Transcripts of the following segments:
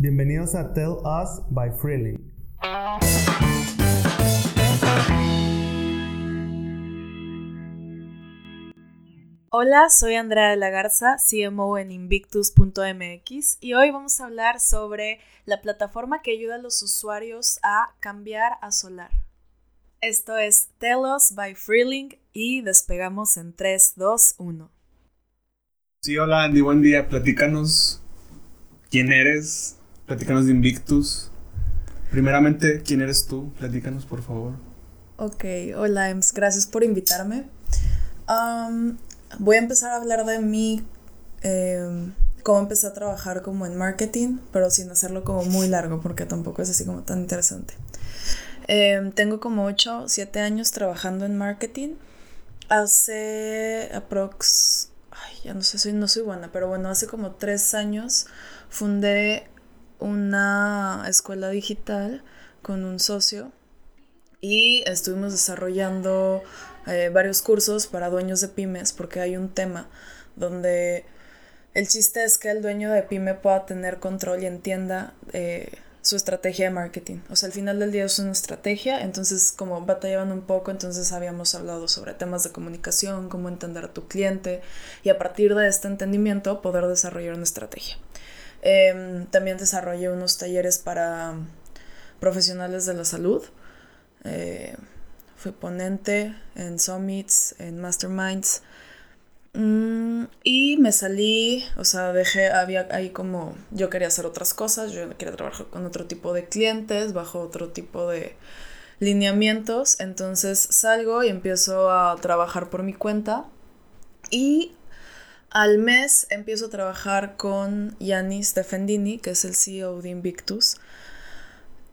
Bienvenidos a Tell Us by Freeling. Hola, soy Andrea de la Garza, CMO en Invictus.mx y hoy vamos a hablar sobre la plataforma que ayuda a los usuarios a cambiar a Solar. Esto es Tell Us by Freeling y despegamos en 3, 2, 1. Sí, hola Andy, buen día. Platícanos quién eres, platícanos de Invictus. Primeramente, ¿quién eres tú? Platícanos, por favor. Ok, hola Ems, gracias por invitarme. Voy a empezar a hablar de mí, em, cómo empecé a trabajar como en marketing, pero sin hacerlo como muy largo, porque tampoco es así como tan interesante. Em, tengo como 8, 7 años trabajando en marketing. Hace aprox... Ay, ya no sé, soy, no soy buena, pero bueno, hace como 3 años fundé una escuela digital con un socio y estuvimos desarrollando eh, varios cursos para dueños de pymes porque hay un tema donde el chiste es que el dueño de pyme pueda tener control y entienda eh, su estrategia de marketing. O sea, al final del día es una estrategia, entonces como batallaban un poco, entonces habíamos hablado sobre temas de comunicación, cómo entender a tu cliente y a partir de este entendimiento poder desarrollar una estrategia. Em, también desarrollé unos talleres para profesionales de la salud. Eh, fui ponente en summits, en masterminds. Mm, y me salí, o sea, dejé, había ahí como, yo quería hacer otras cosas, yo quería trabajar con otro tipo de clientes, bajo otro tipo de lineamientos, entonces salgo y empiezo a trabajar por mi cuenta y al mes empiezo a trabajar con Yanis Defendini, que es el CEO de Invictus.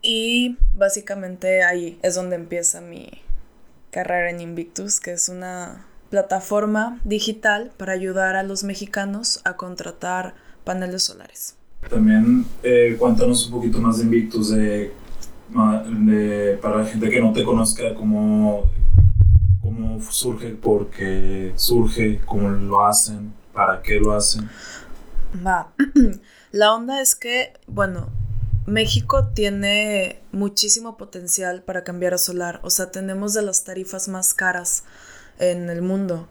Y básicamente ahí es donde empieza mi carrera en Invictus, que es una plataforma digital para ayudar a los mexicanos a contratar paneles solares. También eh, cuéntanos un poquito más de Invictus, de, para la gente que no te conozca, cómo, cómo surge, por qué surge, cómo lo hacen. ¿Para qué lo hacen? Va. La onda es que, bueno, México tiene muchísimo potencial para cambiar a solar. O sea, tenemos de las tarifas más caras en el mundo,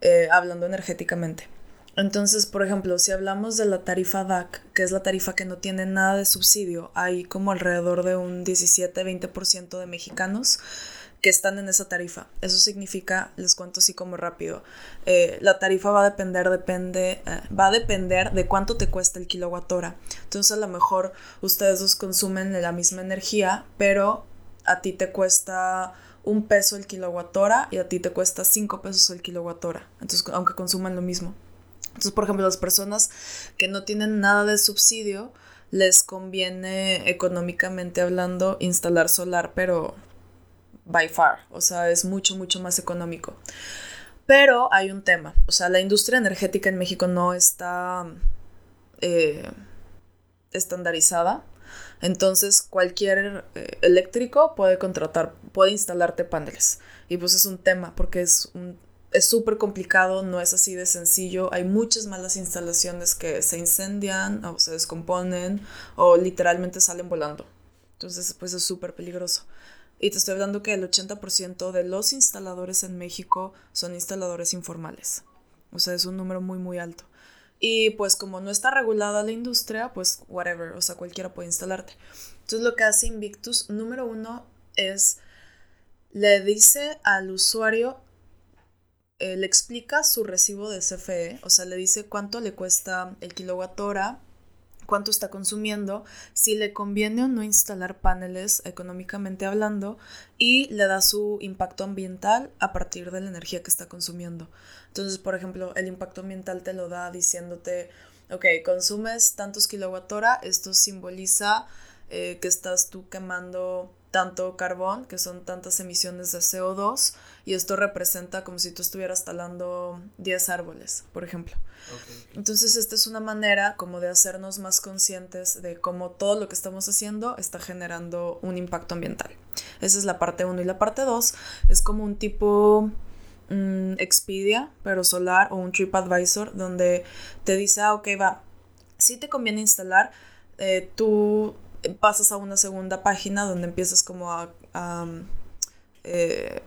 eh, hablando energéticamente. Entonces, por ejemplo, si hablamos de la tarifa DAC, que es la tarifa que no tiene nada de subsidio, hay como alrededor de un 17-20% de mexicanos que están en esa tarifa. Eso significa, les cuento así como rápido, eh, la tarifa va a depender, depende, eh, va a depender de cuánto te cuesta el kilowatt hora. Entonces a lo mejor ustedes dos consumen la misma energía, pero a ti te cuesta un peso el kilowatt hora y a ti te cuesta cinco pesos el kilowatt hora. Entonces, aunque consuman lo mismo. Entonces, por ejemplo, las personas que no tienen nada de subsidio, les conviene económicamente hablando instalar solar, pero by far, o sea, es mucho, mucho más económico. Pero hay un tema, o sea, la industria energética en México no está eh, estandarizada. Entonces, cualquier eh, eléctrico puede contratar, puede instalarte paneles. Y pues es un tema, porque es un, es súper complicado, no es así de sencillo. Hay muchas malas instalaciones que se incendian o se descomponen o literalmente salen volando. Entonces, pues es súper peligroso. Y te estoy hablando que el 80% de los instaladores en México son instaladores informales. O sea, es un número muy, muy alto. Y pues como no está regulada la industria, pues whatever, o sea, cualquiera puede instalarte. Entonces lo que hace Invictus, número uno, es le dice al usuario, eh, le explica su recibo de CFE, o sea, le dice cuánto le cuesta el kilowatt hora cuánto está consumiendo, si le conviene o no instalar paneles económicamente hablando y le da su impacto ambiental a partir de la energía que está consumiendo. Entonces, por ejemplo, el impacto ambiental te lo da diciéndote, ok, consumes tantos kilowatt hora, esto simboliza eh, que estás tú quemando tanto carbón, que son tantas emisiones de CO2, y esto representa como si tú estuvieras talando 10 árboles, por ejemplo. Entonces, esta es una manera como de hacernos más conscientes de cómo todo lo que estamos haciendo está generando un impacto ambiental. Esa es la parte 1. Y la parte 2 es como un tipo mm, Expedia, pero solar, o un TripAdvisor, donde te dice, ah, ok, va, si te conviene instalar, eh, tú pasas a una segunda página donde empiezas como a, a, eh,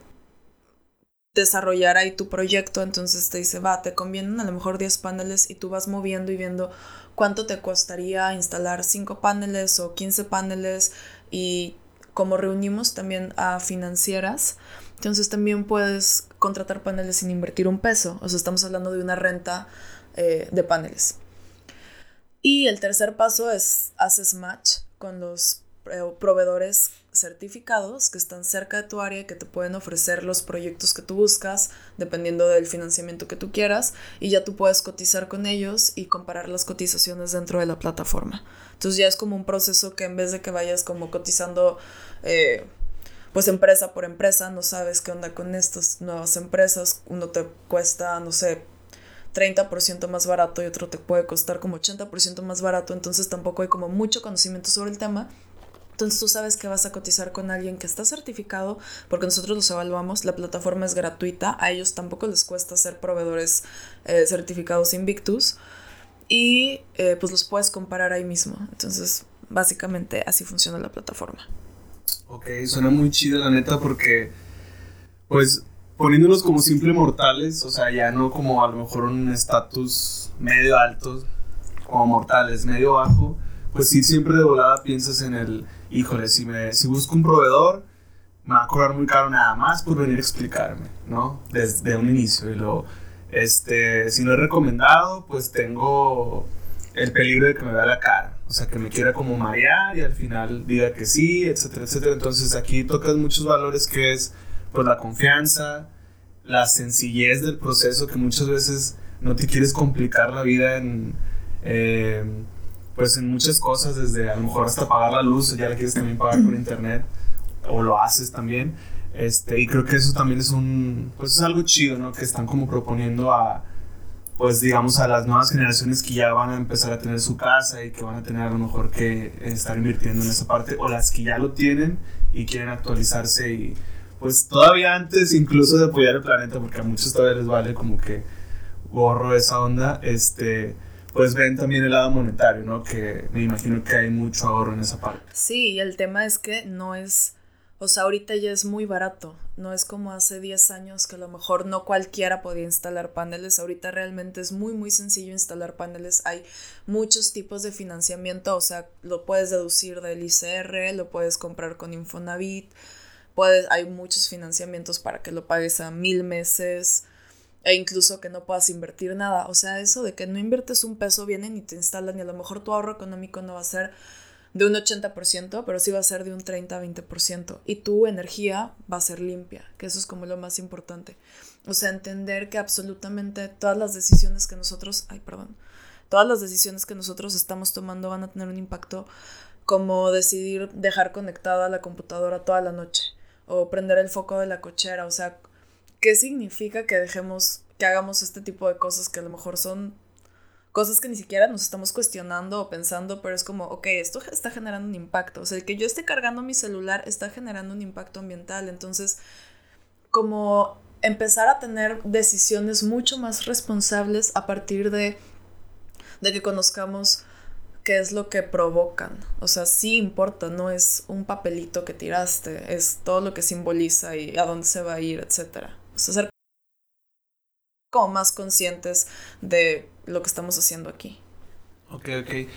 desarrollar ahí tu proyecto, entonces te dice, va, te convienen a lo mejor 10 paneles y tú vas moviendo y viendo cuánto te costaría instalar 5 paneles o 15 paneles y como reunimos también a financieras, entonces también puedes contratar paneles sin invertir un peso, o sea, estamos hablando de una renta eh, de paneles. Y el tercer paso es haces match con los proveedores certificados que están cerca de tu área que te pueden ofrecer los proyectos que tú buscas dependiendo del financiamiento que tú quieras y ya tú puedes cotizar con ellos y comparar las cotizaciones dentro de la plataforma. Entonces ya es como un proceso que en vez de que vayas como cotizando eh, pues empresa por empresa, no sabes qué onda con estas nuevas empresas, uno te cuesta, no sé, 30% más barato y otro te puede costar como 80% más barato, entonces tampoco hay como mucho conocimiento sobre el tema entonces tú sabes que vas a cotizar con alguien que está certificado porque nosotros los evaluamos, la plataforma es gratuita, a ellos tampoco les cuesta ser proveedores eh, certificados Invictus y eh, pues los puedes comparar ahí mismo. Entonces básicamente así funciona la plataforma. Ok, suena muy chido la neta porque pues poniéndonos como simple mortales, o sea, ya no como a lo mejor un estatus medio alto, como mortales, medio bajo, pues sí siempre de volada piensas en el híjole, si, me, si busco un proveedor, me va a cobrar muy caro nada más por venir a explicarme, ¿no? Desde un inicio. Y luego, este, si no es recomendado, pues tengo el peligro de que me vea la cara. O sea, que me quiera como marear y al final diga que sí, etcétera, etcétera. Entonces aquí tocas muchos valores que es, pues, la confianza, la sencillez del proceso, que muchas veces no te quieres complicar la vida en... Eh, pues en muchas cosas, desde a lo mejor hasta pagar la luz, ya la quieres también pagar por internet, o lo haces también. Este, y creo que eso también es un, pues es algo chido, ¿no? Que están como proponiendo a, pues digamos, a las nuevas generaciones que ya van a empezar a tener su casa y que van a tener a lo mejor que estar invirtiendo en esa parte, o las que ya lo tienen y quieren actualizarse y pues todavía antes incluso de apoyar el planeta, porque a muchos todavía les vale como que gorro esa onda, este pues ven también el lado monetario, ¿no? Que me imagino que hay mucho ahorro en esa parte. Sí, y el tema es que no es, o sea, ahorita ya es muy barato, no es como hace 10 años que a lo mejor no cualquiera podía instalar paneles, ahorita realmente es muy, muy sencillo instalar paneles, hay muchos tipos de financiamiento, o sea, lo puedes deducir del ICR, lo puedes comprar con Infonavit, puedes, hay muchos financiamientos para que lo pagues a mil meses, e incluso que no puedas invertir nada. O sea, eso de que no inviertes un peso, vienen y te instalan y a lo mejor tu ahorro económico no va a ser de un 80%, pero sí va a ser de un 30-20%. Y tu energía va a ser limpia, que eso es como lo más importante. O sea, entender que absolutamente todas las decisiones que nosotros, ay, perdón, todas las decisiones que nosotros estamos tomando van a tener un impacto como decidir dejar conectada la computadora toda la noche o prender el foco de la cochera, o sea, ¿qué significa que dejemos, que hagamos este tipo de cosas que a lo mejor son cosas que ni siquiera nos estamos cuestionando o pensando, pero es como, ok, esto está generando un impacto. O sea, el que yo esté cargando mi celular está generando un impacto ambiental. Entonces, como empezar a tener decisiones mucho más responsables a partir de, de que conozcamos qué es lo que provocan. O sea, sí importa, no es un papelito que tiraste, es todo lo que simboliza y a dónde se va a ir, etcétera ser como más conscientes de lo que estamos haciendo aquí. Ok, ok.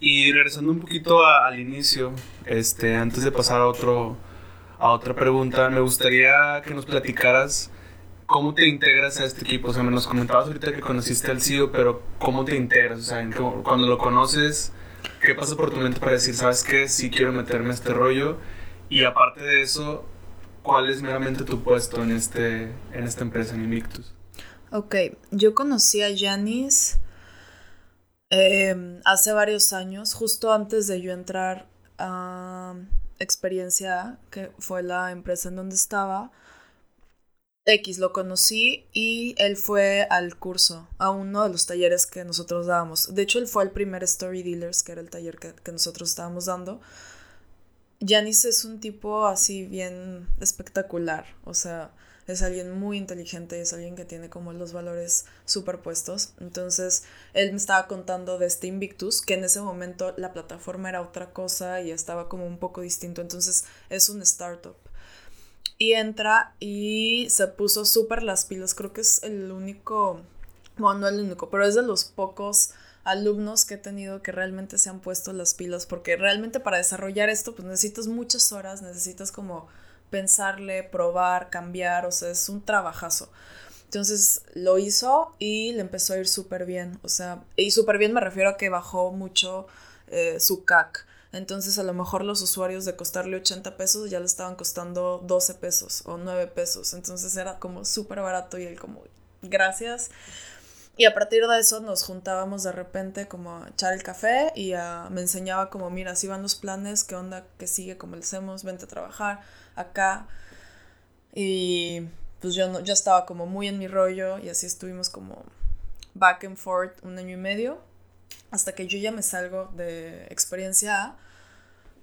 Y regresando un poquito al inicio, este, antes de pasar a otro a otra pregunta, me gustaría que nos platicaras cómo te integras a este equipo. O sea, me nos comentabas ahorita que conociste al CEO, pero cómo te integras, o sea, cuando lo conoces, ¿qué pasa por tu mente para decir, sabes qué, sí quiero meterme a este rollo? Y aparte de eso, ¿cuál es meramente tu puesto en, este, en esta empresa, en Invictus? Ok, yo conocí a Yanis em, hace varios años, justo antes de yo entrar a Experiencia, que fue la empresa en donde estaba. X lo conocí y él fue al curso, a uno de los talleres que nosotros dábamos. De hecho, él fue el primer Story Dealers, que era el taller que, que nosotros estábamos dando. Janice es un tipo así bien espectacular, o sea, es alguien muy inteligente, es alguien que tiene como los valores superpuestos. Entonces, él me estaba contando de este Invictus, que en ese momento la plataforma era otra cosa y estaba como un poco distinto. Entonces, es un startup. Y entra y se puso súper las pilas. Creo que es el único, bueno, no el único, pero es de los pocos alumnos que he tenido que realmente se han puesto las pilas, porque realmente para desarrollar esto, pues necesitas muchas horas, necesitas como pensarle, probar, cambiar, o sea, es un trabajazo. Entonces lo hizo y le empezó a ir súper bien, o sea, y súper bien me refiero a que bajó mucho eh, su CAC. Entonces a lo mejor los usuarios de costarle 80 pesos ya le estaban costando 12 pesos o 9 pesos. Entonces era como súper barato y él como, gracias. Y a partir de eso nos juntábamos de repente como a echar el café y me enseñaba como, mira, así van los planes, qué onda, qué sigue, cómo le hacemos, vente a trabajar acá. Y pues yo, no, estaba como muy en mi rollo y así estuvimos como back and forth un año y medio hasta que yo ya me salgo de experiencia A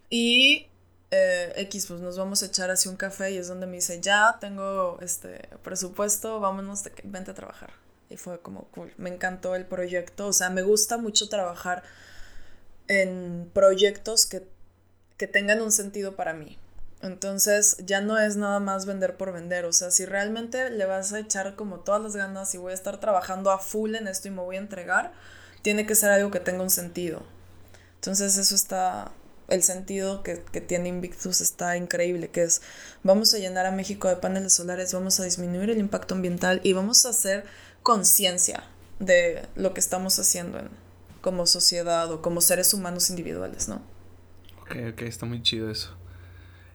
y eh, X, pues nos vamos a echar así un café y es donde me dice, ya tengo este presupuesto, vámonos, vente a trabajar. Y fue como cool, me encantó el proyecto, o sea, me gusta mucho trabajar en proyectos que, que tengan un sentido para mí. Entonces ya no es nada más vender por vender, o sea, si realmente le vas a echar como todas las ganas y voy a estar trabajando a full en esto y me voy a entregar, tiene que ser algo que tenga un sentido. Entonces eso está, el sentido que, que, tiene Invictus está increíble, que es vamos a llenar a México de paneles solares, vamos a disminuir el impacto ambiental y vamos a hacer conciencia de lo que estamos haciendo en, como sociedad o como seres humanos individuales, ¿no? Ok, ok, está muy chido eso.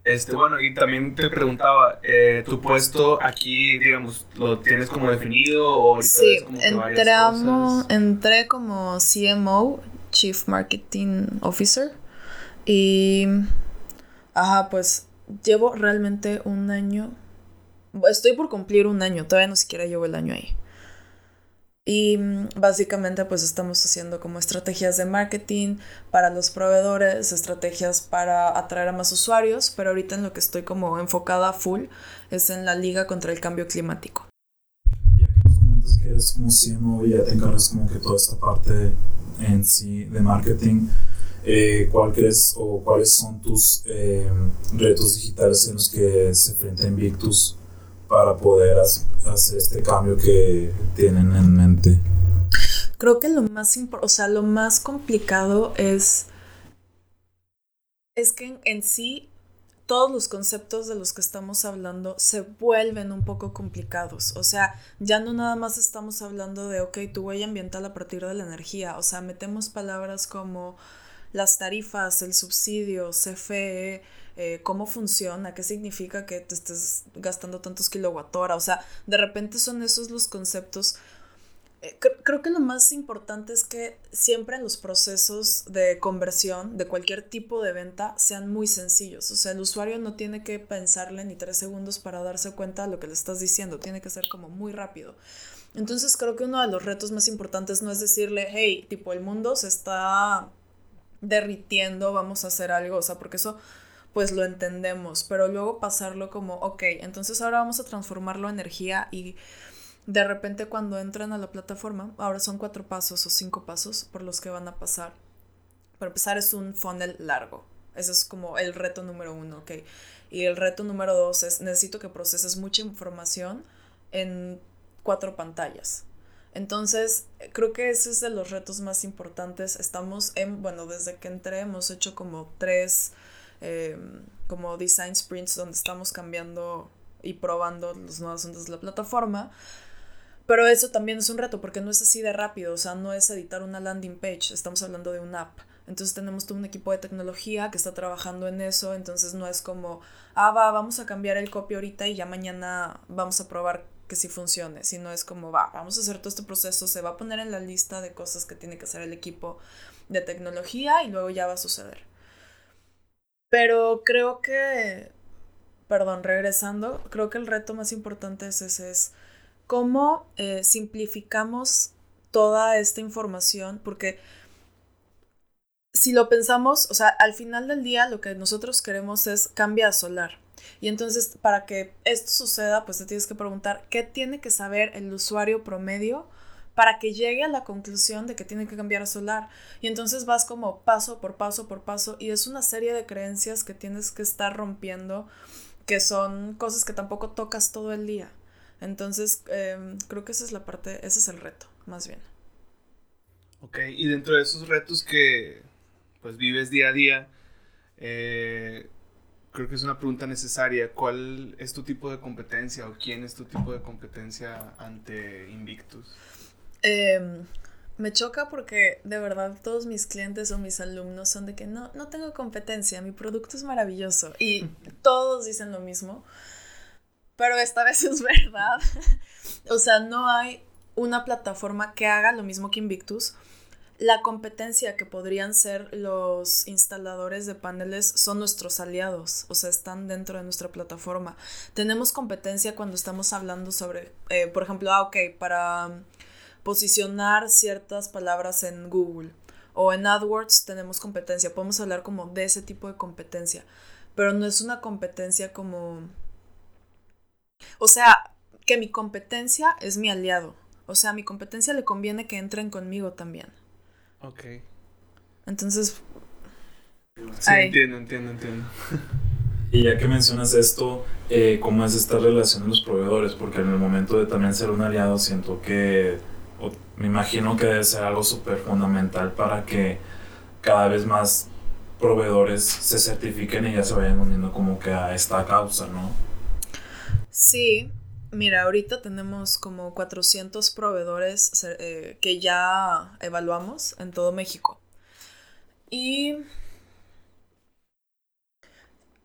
Este, bueno, y también te preguntaba, eh, ¿tu puesto aquí, digamos, lo tienes como definido o sí, como entramos, entré como CMO, Chief Marketing Officer, y, ajá, pues llevo realmente un año, estoy por cumplir un año, todavía no siquiera llevo el año ahí. Y mm, básicamente pues estamos haciendo como estrategias de marketing para los proveedores, estrategias para atraer a más usuarios, pero ahorita en lo que estoy como enfocada full es en la liga contra el cambio climático. Ya que nos comentas que eres como CMO y ya te encargas como que toda esta parte en sí de marketing, eh, ¿cuál crees o cuáles son tus eh, retos digitales en los que se enfrenta Invictus para poder hacer este cambio que tienen en mente? Creo que lo más, o sea, lo más complicado es, es que en, sí todos los conceptos de los que estamos hablando se vuelven un poco complicados. O sea, ya no nada más estamos hablando de, ok, tu huella ambiental a partir de la energía. O sea, metemos palabras como las tarifas, el subsidio, CFE, eh, cómo funciona, qué significa que te estés gastando tantos kilowatt hora. O sea, de repente son esos los conceptos. Eh, creo que lo más importante es que siempre en los procesos de conversión de cualquier tipo de venta sean muy sencillos. O sea, el usuario no tiene que pensarle ni tres segundos para darse cuenta de lo que le estás diciendo. Tiene que ser como muy rápido. Entonces creo que uno de los retos más importantes no es decirle, hey, tipo, el mundo se está derritiendo, vamos a hacer algo. O sea, porque eso pues lo entendemos, pero luego pasarlo como, ok, entonces ahora vamos a transformarlo en energía y de repente cuando entran a la plataforma, ahora son cuatro pasos o cinco pasos por los que van a pasar. Para empezar es un funnel largo, ese es como el reto número uno, ok. Y el reto número dos es necesito que proceses mucha información en cuatro pantallas. Entonces, creo que ese es de los retos más importantes. Estamos en, bueno, desde que entré hemos hecho como tres Em, como design sprints donde estamos cambiando y probando los nuevos asuntos de la plataforma. Pero eso también es un reto porque no es así de rápido, o sea, no es editar una landing page, estamos hablando de una app. Entonces tenemos todo un equipo de tecnología que está trabajando en eso, entonces no es como, ah, va, vamos a cambiar el copy ahorita y ya mañana vamos a probar que sí funcione, sino es como, va, vamos a hacer todo este proceso, se va a poner en la lista de cosas que tiene que hacer el equipo de tecnología y luego ya va a suceder. Pero creo que, perdón, regresando, creo que el reto más importante es es cómo eh, simplificamos toda esta información, porque si lo pensamos, o sea, al final del día lo que nosotros queremos es cambia a solar. Y entonces, para que esto suceda, pues te tienes que preguntar qué tiene que saber el usuario promedio para que llegue a la conclusión de que tiene que cambiar a solar. Y entonces vas como paso por paso por paso y es una serie de creencias que tienes que estar rompiendo, que son cosas que tampoco tocas todo el día. Entonces, em, creo que esa es la parte, ese es el reto, más bien. Ok, y dentro de esos retos que pues vives día a día, eh, creo que es una pregunta necesaria. ¿Cuál es tu tipo de competencia o quién es tu tipo de competencia ante Invictus? Em, me choca porque de verdad todos mis clientes o mis alumnos son de que no, no tengo competencia, mi producto es maravilloso y todos dicen lo mismo, pero esta vez es verdad. o sea, no hay una plataforma que haga lo mismo que Invictus. La competencia que podrían ser los instaladores de paneles son nuestros aliados, o sea, están dentro de nuestra plataforma. Tenemos competencia cuando estamos hablando sobre, eh, por ejemplo, ah, ok, para posicionar ciertas palabras en Google o en AdWords tenemos competencia, podemos hablar como de ese tipo de competencia, pero no es una competencia como... O sea, que mi competencia es mi aliado, o sea, a mi competencia le conviene que entren conmigo también. Ok. Entonces... Sí, entiendo, entiendo, entiendo. Y ya que mencionas esto, eh, ¿cómo es esta relación de los proveedores? Porque en el momento de también ser un aliado, siento que me imagino que debe ser algo súper fundamental para que cada vez más proveedores se certifiquen y ya se vayan uniendo como que a esta causa, ¿no? Sí, mira, ahorita tenemos como 400 proveedores eh, que ya evaluamos en todo México. Y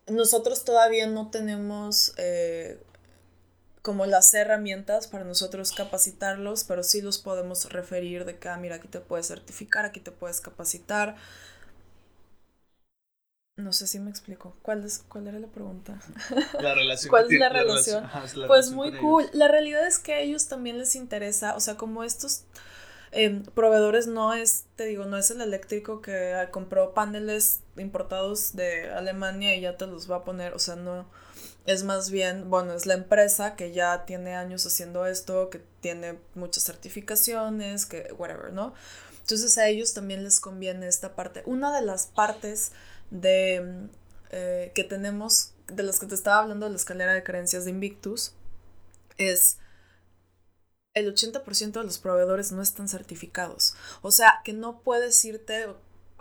nosotros todavía no tenemos eh, como las herramientas para nosotros capacitarlos, pero sí los podemos referir de que, ah, mira, aquí te puedes certificar, aquí te puedes capacitar. No sé si me explico. ¿Cuál, es, cuál era la pregunta? La relación. ¿Cuál es la, relación? pues muy cool. La realidad es que a ellos también les interesa, o sea, como estos em, proveedores no es, te digo, no es el eléctrico que compró paneles importados de Alemania y ya te los va a poner, o sea, no es más bien, bueno, es la empresa que ya tiene años haciendo esto, que tiene muchas certificaciones, que whatever, ¿no? Entonces a ellos también les conviene esta parte. Una de las partes de eh, que tenemos, de las que te estaba hablando de la escalera de creencias de Invictus, es el 80% de los proveedores no están certificados. O sea, que no puedes irte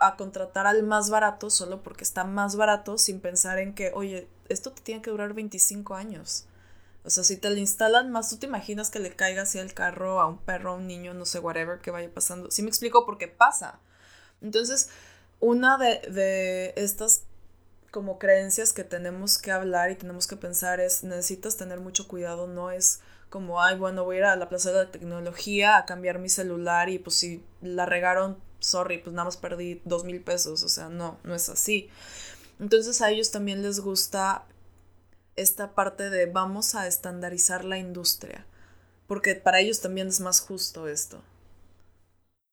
a contratar al más barato solo porque está más barato sin pensar en que, oye, esto te tiene que durar 25 años. O sea, si te lo instalan más, tú te imaginas que le caiga así al carro a un perro, a un niño, no sé, whatever, que vaya pasando. Sí me explico por qué pasa. Entonces, una de, de estas como creencias que tenemos que hablar y tenemos que pensar es, necesitas tener mucho cuidado, no es como, ay, bueno, voy a ir a la plaza de la tecnología a cambiar mi celular y pues si la regaron, sorry, pues nada más perdí dos mil pesos, o sea, no, no es así. Entonces a ellos también les gusta esta parte de vamos a estandarizar la industria, porque para ellos también es más justo esto.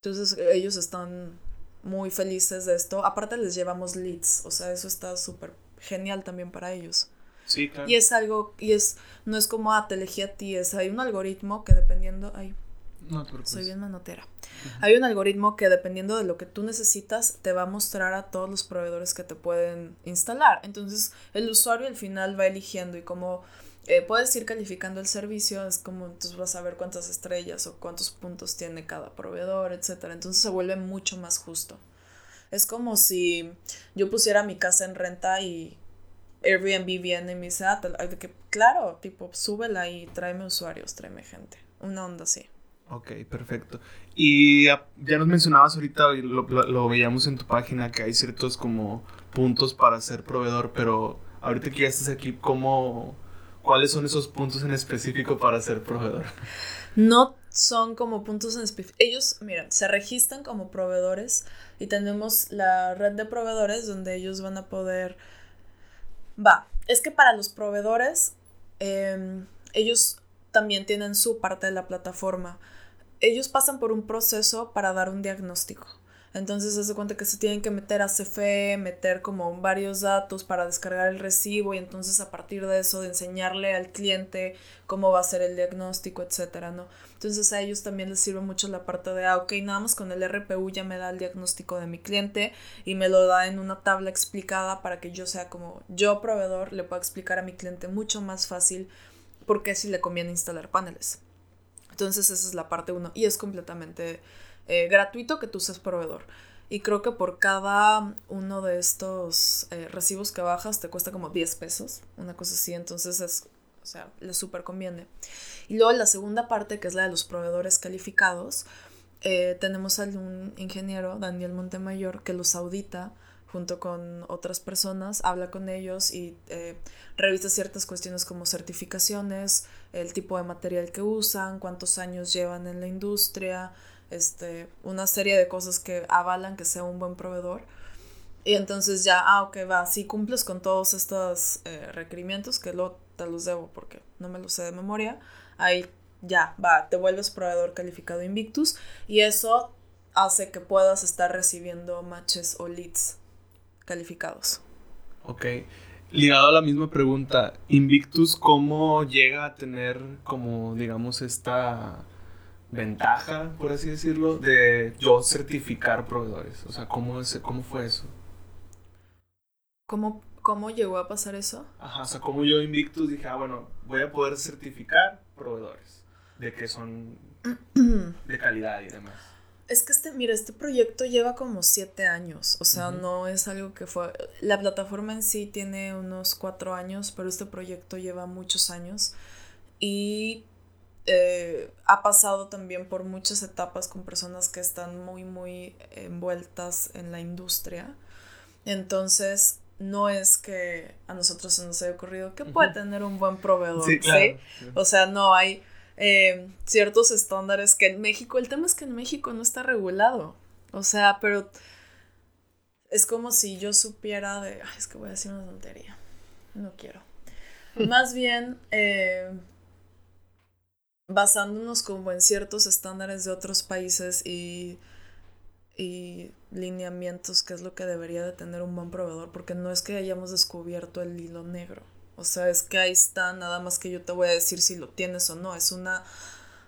Entonces ellos están muy felices de esto. Aparte les llevamos leads, o sea, eso está súper genial también para ellos. Sí, claro. Y es algo, y es, no es como, ah, te elegí a ti, es, hay un algoritmo que dependiendo, ay, soy bien manotera. Hay un algoritmo que dependiendo de lo que tú necesitas te va a mostrar a todos los proveedores que te pueden instalar. Entonces el usuario al final va eligiendo y como eh, puedes ir calificando el servicio, es como entonces vas a ver cuántas estrellas o cuántos puntos tiene cada proveedor, etc. Entonces se vuelve mucho más justo. Es como si yo pusiera mi casa en renta y Airbnb viene y me dice, ah, que, claro, tipo, súbela y tráeme usuarios, tráeme gente. Una onda así. Ok, perfecto. Y ya nos mencionabas ahorita, lo, lo, veíamos en tu página, que hay ciertos como puntos para ser proveedor, pero ahorita que ya estás aquí, ¿cómo, ¿cuáles son esos puntos en específico para ser proveedor? No son como puntos en específico. Ellos, mira, se registran como proveedores y tenemos la red de proveedores donde ellos van a poder... Va, es que para los proveedores, em, ellos también tienen su parte de la plataforma ellos pasan por un proceso para dar un diagnóstico. Entonces se hace cuenta que se tienen que meter a CFE, meter como varios datos para descargar el recibo y entonces a partir de eso de enseñarle al cliente cómo va a ser el diagnóstico, etcétera, ¿no? Entonces a ellos también les sirve mucho la parte de, ah, ok, nada más con el RPU ya me da el diagnóstico de mi cliente y me lo da en una tabla explicada para que yo sea como yo proveedor le pueda explicar a mi cliente mucho más fácil por qué si le conviene instalar paneles. Entonces esa es la parte uno y es completamente eh, gratuito que tú seas proveedor. Y creo que por cada uno de estos eh, recibos que bajas te cuesta como 10 pesos, una cosa así. Entonces es, o sea, le súper conviene. Y luego la segunda parte, que es la de los proveedores calificados, eh, tenemos a un ingeniero, Daniel Montemayor, que los audita junto con otras personas, habla con ellos y revisa ciertas cuestiones como certificaciones, el tipo de material que usan, cuántos años llevan en la industria, este, una serie de cosas que avalan que sea un buen proveedor. Y entonces ya, ah, ok, va, si cumples con todos estos eh, requerimientos, que luego te los debo porque no me los sé de memoria, ahí ya, va, te vuelves proveedor calificado Invictus y eso hace que puedas estar recibiendo matches o leads calificados. Ok. Ligado a la misma pregunta, Invictus, ¿cómo llega a tener como, digamos, esta ventaja, por así decirlo, de yo certificar proveedores? O sea, ¿cómo, es, cómo fue eso? ¿Cómo, ¿Cómo llegó a pasar eso? Ajá, o sea, como yo Invictus dije, ah, bueno, voy a poder certificar proveedores de que son de calidad y demás. Es que este, mira, este proyecto lleva como siete años, o sea, no es algo que fue... La plataforma en sí tiene unos cuatro años, pero este proyecto lleva muchos años y eh, ha pasado también por muchas etapas con personas que están muy, muy envueltas en la industria. Entonces, no es que a nosotros se nos haya ocurrido que puede tener un buen proveedor. Sí, O sea, no hay eh, ciertos estándares que en México, el tema es que en México no está regulado. O sea, pero es como si yo supiera de, es que voy a decir una tontería. No quiero. Más bien, eh, basándonos como en ciertos estándares de otros países y, y lineamientos, que es lo que debería de tener un buen proveedor, porque no es que hayamos descubierto el hilo negro. O sea, es que ahí está, nada más que yo te voy a decir si lo tienes o no. Es una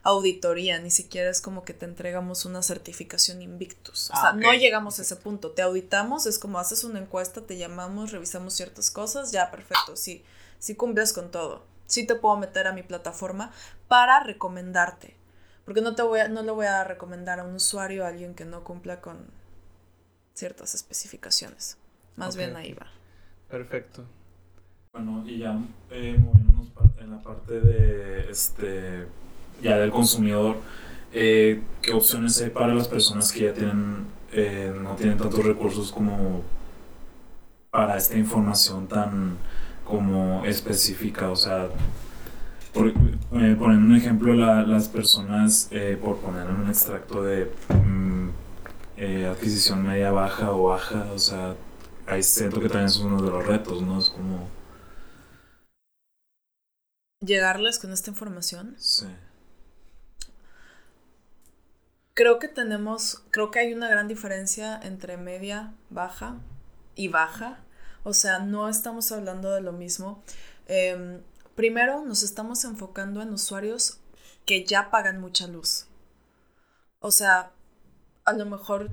auditoría, ni siquiera es como que te entregamos una certificación Invictus. O sea, ah, no llegamos a ese punto. Te auditamos, es como haces una encuesta, te llamamos, revisamos ciertas cosas, ya, perfecto, sí, sí cumples con todo sí te puedo meter a mi plataforma para recomendarte. Porque no, te voy a, no le voy a recomendar a un usuario a alguien que no cumpla con ciertas especificaciones. Más bien ahí va. Perfecto. Bueno, y ya eh, moviéndonos en la parte de este ya del consumidor, eh, ¿qué opciones hay para las personas que ya tienen eh, no tienen tantos recursos como para esta información tan como específica, o sea, por, eh, poniendo un ejemplo, las personas, eh, por poner un extracto de mm, adquisición media baja o baja, o sea, ahí siento que también es uno de los retos, ¿no? Es como... ¿Llegarles con esta información? Sí. Creo que tenemos, creo que hay una gran diferencia entre media, baja y baja o sea, no estamos hablando de lo mismo. Em, primero, nos estamos enfocando en usuarios que ya pagan mucha luz. O sea, a lo mejor,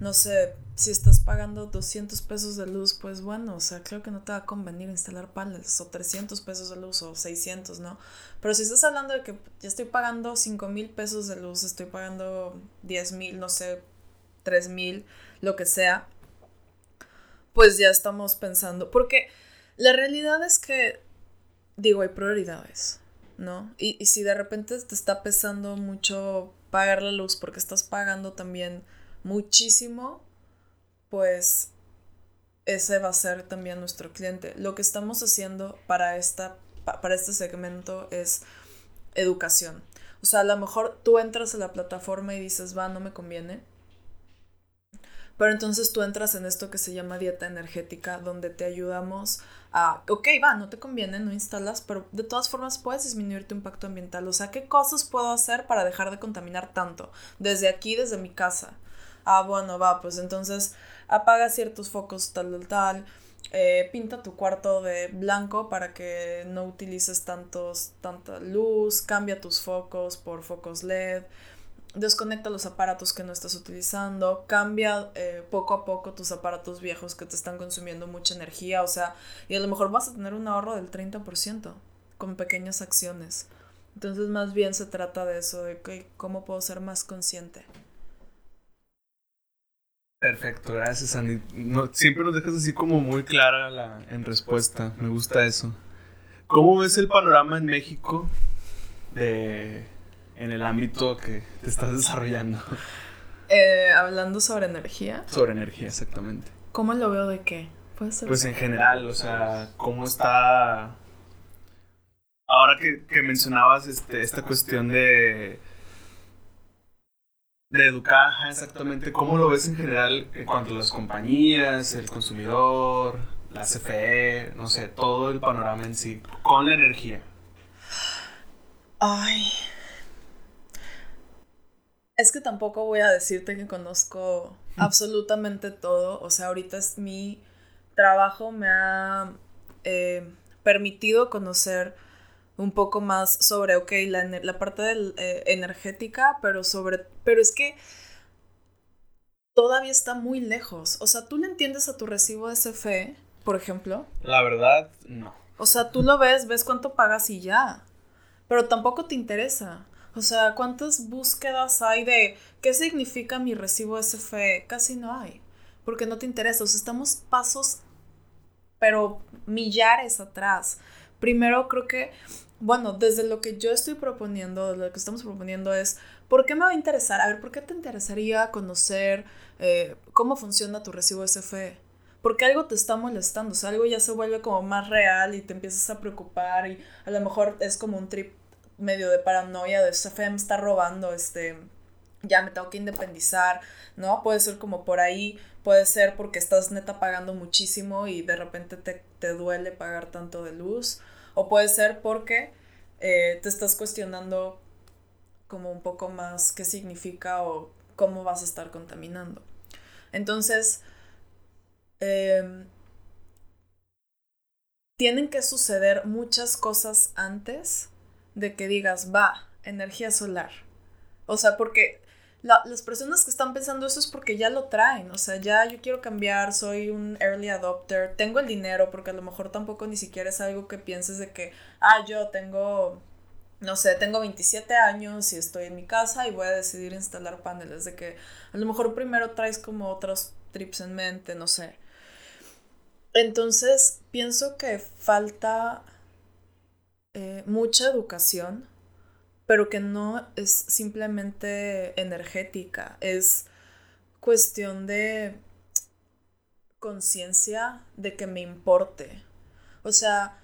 no sé, si estás pagando 200 pesos de luz, pues bueno, o sea, creo que no te va a convenir instalar paneles o 300 pesos de luz o 600, ¿no? Pero si estás hablando de que ya estoy pagando 5 mil pesos de luz, estoy pagando 10 mil, no sé, 3 mil, lo que sea, pues ya estamos pensando, porque la realidad es que, digo, hay prioridades, ¿no? Y, si de repente te está pesando mucho pagar la luz porque estás pagando también muchísimo, pues ese va a ser también nuestro cliente. Lo que estamos haciendo para, esta, para este segmento es educación. O sea, a lo mejor tú entras a la plataforma y dices, va, no me conviene. Pero entonces tú entras en esto que se llama dieta energética, donde te ayudamos a, ok, va, no te conviene, no instalas, pero de todas formas puedes disminuir tu impacto ambiental. O sea, ¿qué cosas puedo hacer para dejar de contaminar tanto? Desde aquí, desde mi casa. Ah, bueno, va, pues entonces apaga ciertos focos tal, tal, tal. Eh, pinta tu cuarto de blanco para que no utilices tantos, tanta luz, cambia tus focos por focos LED, desconecta los aparatos que no estás utilizando, cambia eh, poco a poco tus aparatos viejos que te están consumiendo mucha energía, o sea, y a lo mejor vas a tener un ahorro del 30% con pequeñas acciones. Entonces más bien se trata de eso, de que, cómo puedo ser más consciente. Perfecto, gracias Andy. No, siempre nos dejas así como muy clara la, en respuesta, me gusta eso. ¿Cómo ves el panorama en México de, en el ámbito que te estás desarrollando? Eh, hablando sobre energía. Sobre energía, exactamente. ¿Cómo lo veo de qué? Pues en general, o sea, ¿cómo está... Ahora que, que mencionabas este, esta cuestión de de educar, exactamente. ¿Cómo lo ves en general en cuanto a las compañías, el consumidor, la CFE, no sé, todo el panorama en sí, con la energía? Ay. Es que tampoco voy a decirte que conozco absolutamente todo. O sea, ahorita es mi trabajo, me ha eh, permitido conocer un poco más sobre, ok, la, la parte del, eh, energética, pero sobre, pero es que todavía está muy lejos. O sea, ¿tú le entiendes a tu recibo de CFE, por ejemplo? La verdad, no. O sea, tú lo ves, ves cuánto pagas y ya. Pero tampoco te interesa. O sea, ¿cuántas búsquedas hay de qué significa mi recibo de CFE? Casi no hay. Porque no te interesa. O sea, estamos pasos, pero millares atrás. Primero creo que bueno, desde lo que yo estoy proponiendo, lo que estamos proponiendo es, ¿por qué me va a interesar? A ver, ¿por qué te interesaría conocer eh, cómo funciona tu recibo SFE? Porque algo te está molestando, o sea, algo ya se vuelve como más real y te empiezas a preocupar y a lo mejor es como un trip medio de paranoia de SFE me está robando, este, ya me tengo que independizar, ¿no? Puede ser como por ahí, puede ser porque estás neta pagando muchísimo y de repente te, te duele pagar tanto de luz o puede ser porque eh, te estás cuestionando como un poco más qué significa o cómo vas a estar contaminando. Entonces, em, tienen que suceder muchas cosas antes de que digas, va, energía solar. O sea, porque las personas que están pensando eso es porque ya lo traen, o sea, ya yo quiero cambiar, soy un early adopter, tengo el dinero, porque a lo mejor tampoco ni siquiera es algo que pienses de que, ah, yo tengo, no sé, tengo 27 años y estoy en mi casa y voy a decidir instalar paneles, de que a lo mejor primero traes como otros trips en mente, no sé. Entonces, pienso que falta eh, mucha educación pero que no es simplemente energética, es cuestión de conciencia de que me importe. O sea,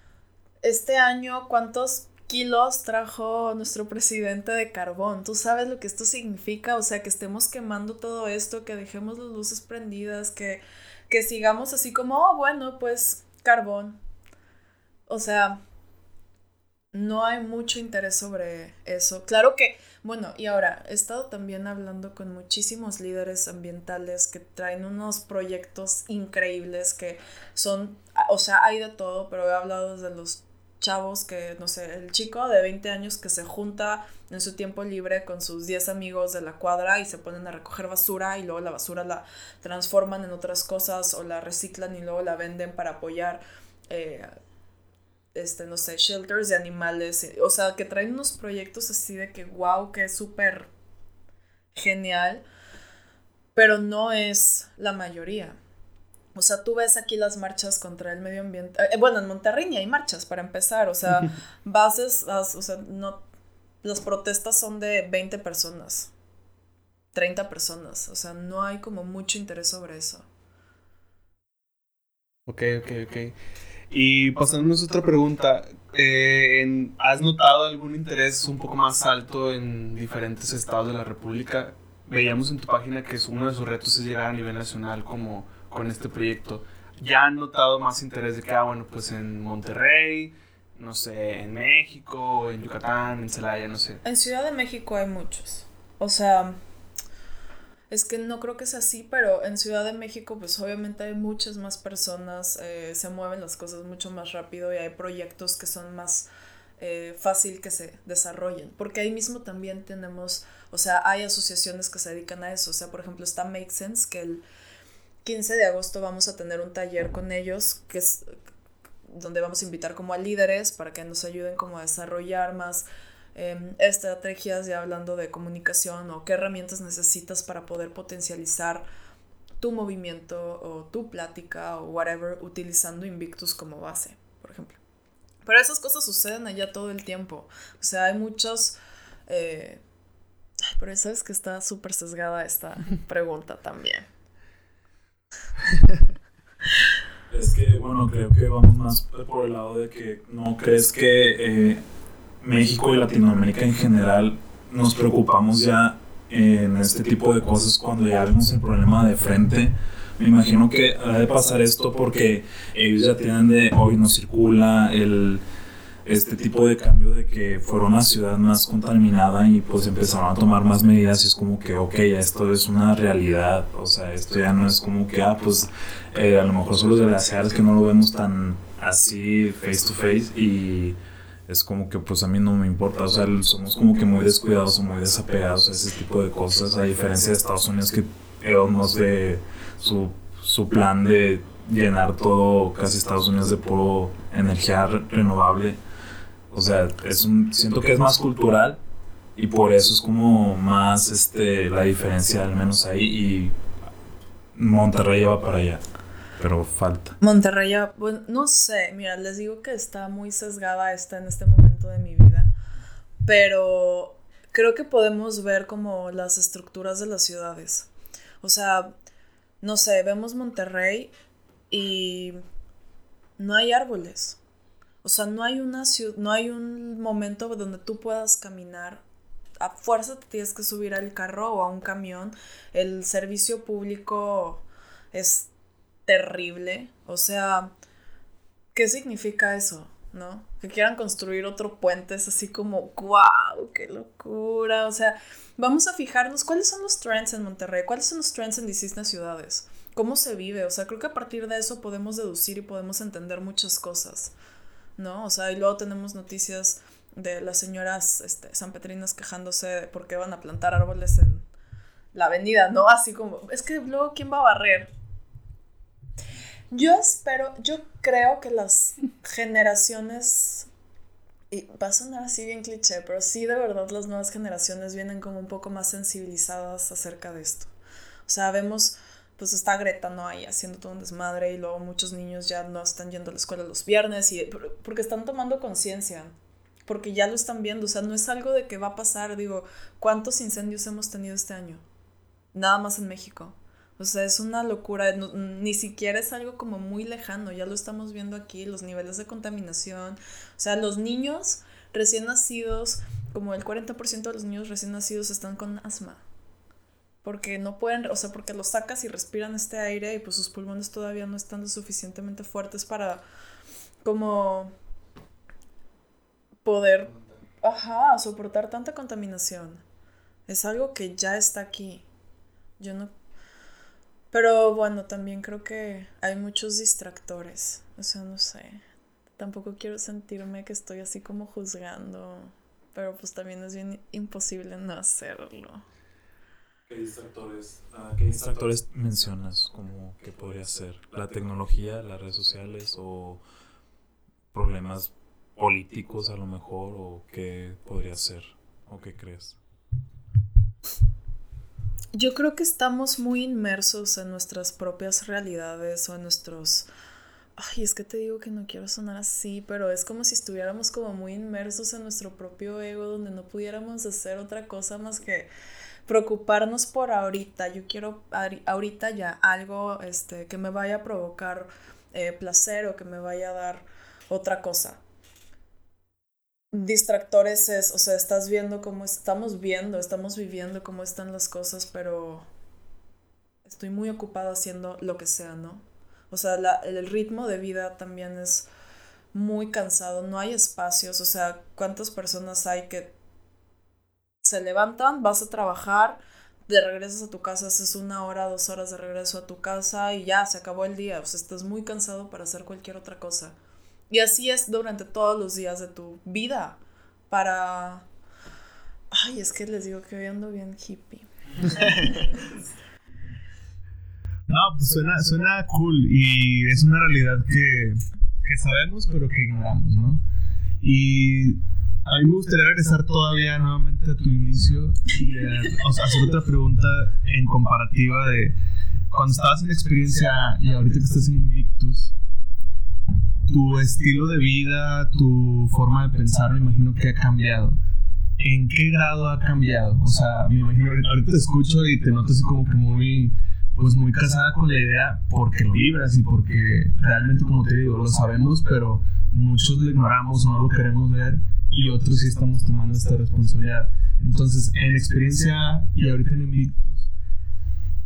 este año, ¿cuántos kilos trajo nuestro presidente de carbón? ¿Tú sabes lo que esto significa? O sea, que estemos quemando todo esto, que dejemos las luces prendidas, que, que sigamos así como, oh, bueno, pues carbón. O sea, no hay mucho interés sobre eso. Claro que, bueno, y ahora, he estado también hablando con muchísimos líderes ambientales que traen unos proyectos increíbles que son, o sea, hay de todo, pero he hablado de los chavos que, no sé, el chico de 20 años que se junta en su tiempo libre con sus 10 amigos de la cuadra y se ponen a recoger basura y luego la basura la transforman en otras cosas o la reciclan y luego la venden para apoyar eh, este, no sé, shelters de animales, o sea, que traen unos proyectos así de que, wow, que es súper genial, pero no es la mayoría. O sea, tú ves aquí las marchas contra el medio ambiente. Eh, bueno, en Monterrey hay marchas para empezar. O sea, bases, o sea, no. Las protestas son de 20 personas, 30 personas. O sea, no hay como mucho interés sobre eso. Ok, ok, ok. Y pasándonos otra pregunta, eh, ¿has notado algún interés un poco más alto en diferentes estados de la República? Veíamos en tu página que uno de sus retos es llegar a nivel nacional como con este proyecto. ¿Ya han notado más interés de que, ah, bueno, pues en Monterrey, no sé, en México, en Yucatán, en Celaya, no sé? En Ciudad de México hay muchos. O sea, Es que no creo que sea así, pero en Ciudad de México pues obviamente hay muchas más personas, eh, se mueven las cosas mucho más rápido y hay proyectos que son más eh, fácil que se desarrollen, porque ahí mismo también tenemos, o sea, hay asociaciones que se dedican a eso, o sea, por ejemplo está Make Sense, que el 15 de agosto vamos a tener un taller con ellos, que es donde vamos a invitar como a líderes para que nos ayuden como a desarrollar más Em, estrategias ya hablando de comunicación o qué herramientas necesitas para poder potencializar tu movimiento o tu plática o whatever utilizando Invictus como base, por ejemplo. Pero esas cosas suceden allá todo el tiempo. O sea, hay muchos... Eh, pero sabes que está súper sesgada esta pregunta también. Es que, bueno, creo que vamos más por el lado de que no crees que eh, México y Latinoamérica en general nos preocupamos ya en este tipo de cosas cuando ya vemos el problema de frente. Me imagino que ha de pasar esto porque ellos ya tienen de hoy no circula el este tipo de cambio de que fueron una ciudad más contaminada y pues empezaron a tomar más medidas y es como que ok, esto es una realidad, o sea, esto ya no es como que ah, pues eh, a lo mejor son los glaciares que no lo vemos tan así face to face y es como que pues a mí no me importa, o sea, somos como que muy descuidados o muy desapegados a ese tipo de cosas, a diferencia de Estados Unidos que ellos de su, su plan de llenar todo casi Estados Unidos de puro energía renovable. O sea, es un, siento que es más cultural y por eso es como más este la diferencia al menos ahí y Monterrey va para allá pero falta. Monterrey, bueno, no sé, mira, les digo que está muy sesgada esta en este momento de mi vida, pero creo que podemos ver como las estructuras de las ciudades. O sea, no sé, vemos Monterrey y no hay árboles. O sea, no hay una no hay un momento donde tú puedas caminar. A fuerza te tienes que subir al carro o a un camión. El servicio público es terrible. O sea, ¿qué significa eso? ¿No? Que quieran construir otro puente es así como, wow, qué locura. O sea, vamos a fijarnos cuáles son los trends en Monterrey, cuáles son los trends en distintas ciudades, cómo se vive. O sea, creo que a partir de eso podemos deducir y podemos entender muchas cosas, ¿no? O sea, y luego tenemos noticias de las señoras este, sanpetrinas quejándose de por qué van a plantar árboles en la avenida, ¿no? Así como, es que luego, ¿quién va a barrer? Yo espero, yo creo que las generaciones, y va a sonar así bien cliché, pero sí de verdad las nuevas generaciones vienen como un poco más sensibilizadas acerca de esto. O sea, vemos, pues está Greta, ¿no? Ahí haciendo todo un desmadre y luego muchos niños ya no están yendo a la escuela los viernes y porque están tomando conciencia, porque ya lo están viendo, o sea, no es algo de que va a pasar, digo, ¿cuántos incendios hemos tenido este año? Nada más en México. O sea, es una locura, ni siquiera es algo como muy lejano, ya lo estamos viendo aquí, los niveles de contaminación. O sea, los niños recién nacidos, como el 40% de los niños recién nacidos están con asma. Porque no pueden, o sea, porque los sacas y respiran este aire y pues sus pulmones todavía no están lo suficientemente fuertes para como poder, ajá, soportar tanta contaminación. Es algo que ya está aquí. Yo no pero bueno, también creo que hay muchos distractores. O sea, no sé. Tampoco quiero sentirme que estoy así como juzgando. Pero pues también es bien imposible no hacerlo. ¿Qué distractores, ah, ¿qué distractores mencionas como que podría ser? ¿La tecnología, las redes sociales o problemas políticos a lo mejor? ¿O qué podría ser? ¿O qué crees? Yo creo que estamos muy inmersos en nuestras propias realidades o en nuestros... Ay, es que te digo que no quiero sonar así, pero es como si estuviéramos como muy inmersos en nuestro propio ego, donde no pudiéramos hacer otra cosa más que preocuparnos por ahorita. Yo quiero ahorita ya algo este, que me vaya a provocar eh, placer o que me vaya a dar otra cosa distractores es, o sea, estás viendo cómo estamos viendo, estamos viviendo cómo están las cosas, pero estoy muy ocupada haciendo lo que sea, ¿no? O sea, el ritmo de vida también es muy cansado, no hay espacios, o sea, ¿cuántas personas hay que se levantan, vas a trabajar, de regresas a tu casa, haces una hora, dos horas de regreso a tu casa y ya, se acabó el día. O sea, estás muy cansado para hacer cualquier otra cosa. Y así es durante todos los días de tu vida. Para... Ay, es que les digo que hoy ando bien hippie. no, pues suena, suena cool y es una realidad que, que sabemos pero que ignoramos, ¿no? Y a mí me gustaría regresar todavía nuevamente a tu inicio y hacer otra pregunta en comparativa de cuando estabas en experiencia y ahorita que estás en Invictus, tu estilo de vida, tu forma de pensar, me imagino que ha cambiado. ¿En qué grado ha cambiado? O sea, me imagino, ahorita te escucho y te noto así como que muy, pues muy casada con la idea porque lo vibras y porque realmente, como te digo, lo sabemos, pero muchos lo ignoramos, no lo queremos ver y otros sí estamos tomando esta responsabilidad. Entonces, en experiencia y ahorita en Invictus,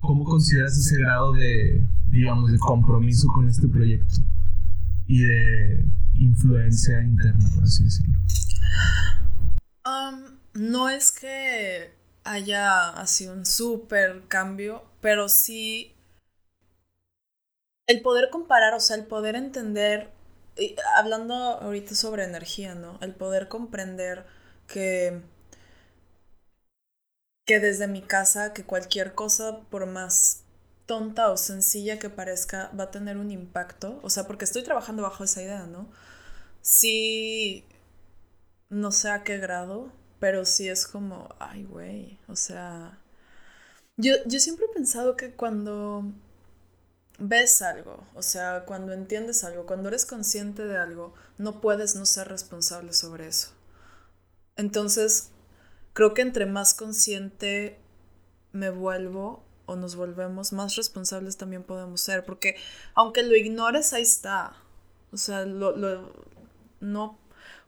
¿cómo consideras ese grado de, digamos, de compromiso con este proyecto? Y de influencia interna, por así decirlo. Um, no es que haya así un súper cambio, pero sí el poder comparar, o sea, el poder entender hablando ahorita sobre energía, ¿no? El poder comprender que que desde mi casa, que cualquier cosa, por más tonta o sencilla que parezca, va a tener un impacto. O sea, porque estoy trabajando bajo esa idea, ¿no? Sí, no sé a qué grado, pero sí es como, ay, güey, o sea... Yo, yo siempre he pensado que cuando ves algo, o sea, cuando entiendes algo, cuando eres consciente de algo, no puedes no ser responsable sobre eso. Entonces, creo que entre más consciente me vuelvo o nos volvemos, más responsables también podemos ser, porque aunque lo ignores, ahí está. O sea, lo, no,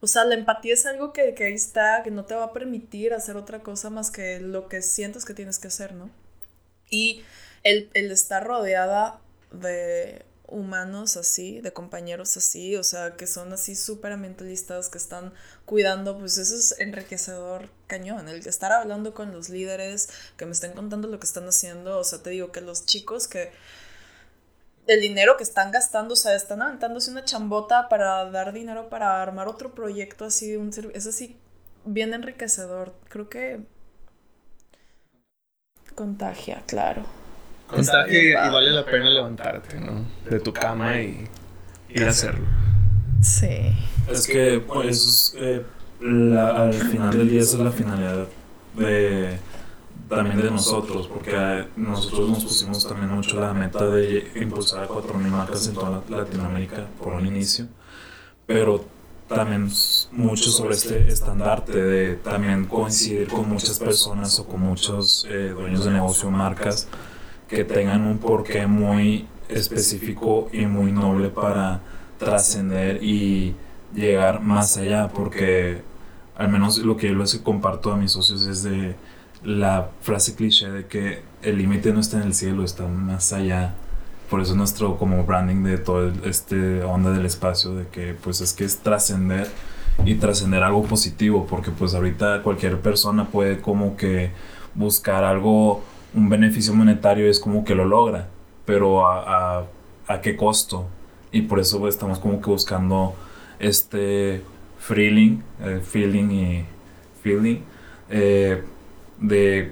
o sea, la empatía es algo que, que ahí está, que no te va a permitir hacer otra cosa más que lo que sientes que tienes que hacer, ¿no? Y el, el estar rodeada de humanos así, de compañeros así, o sea, que son así súper ambientalistas, que están cuidando, pues eso es enriquecedor cañón, el estar hablando con los líderes, que me estén contando lo que están haciendo, o sea, te digo que los chicos que el dinero que están gastando, o sea, están aventándose una chambota para dar dinero para armar otro proyecto así, un es así bien enriquecedor, creo que contagia, claro. Contagia y, vale la pena levantarte, ¿no? De tu cama y ir a hacerlo. Sí. Es que, pues, eso es, eh, al final del día esa es la finalidad de también de nosotros, porque nosotros nos pusimos también mucho la meta de impulsar a 4.000 marcas en toda Latinoamérica por un inicio, pero también mucho sobre este estandarte de también coincidir con muchas personas o con muchos eh, dueños de negocio, marcas, que tengan un porqué muy específico y muy noble para trascender y llegar más allá, porque al menos lo que yo les comparto a mis socios es de la frase cliché de que el límite no está en el cielo, está más allá. Por eso nuestro como branding de todo este onda del espacio, de que pues es que es trascender y trascender algo positivo, porque pues ahorita cualquier persona puede como que buscar algo un beneficio monetario es como que lo logra, pero a, a, qué costo. Y por eso estamos como que buscando este feeling, eh, feeling y feeling eh, de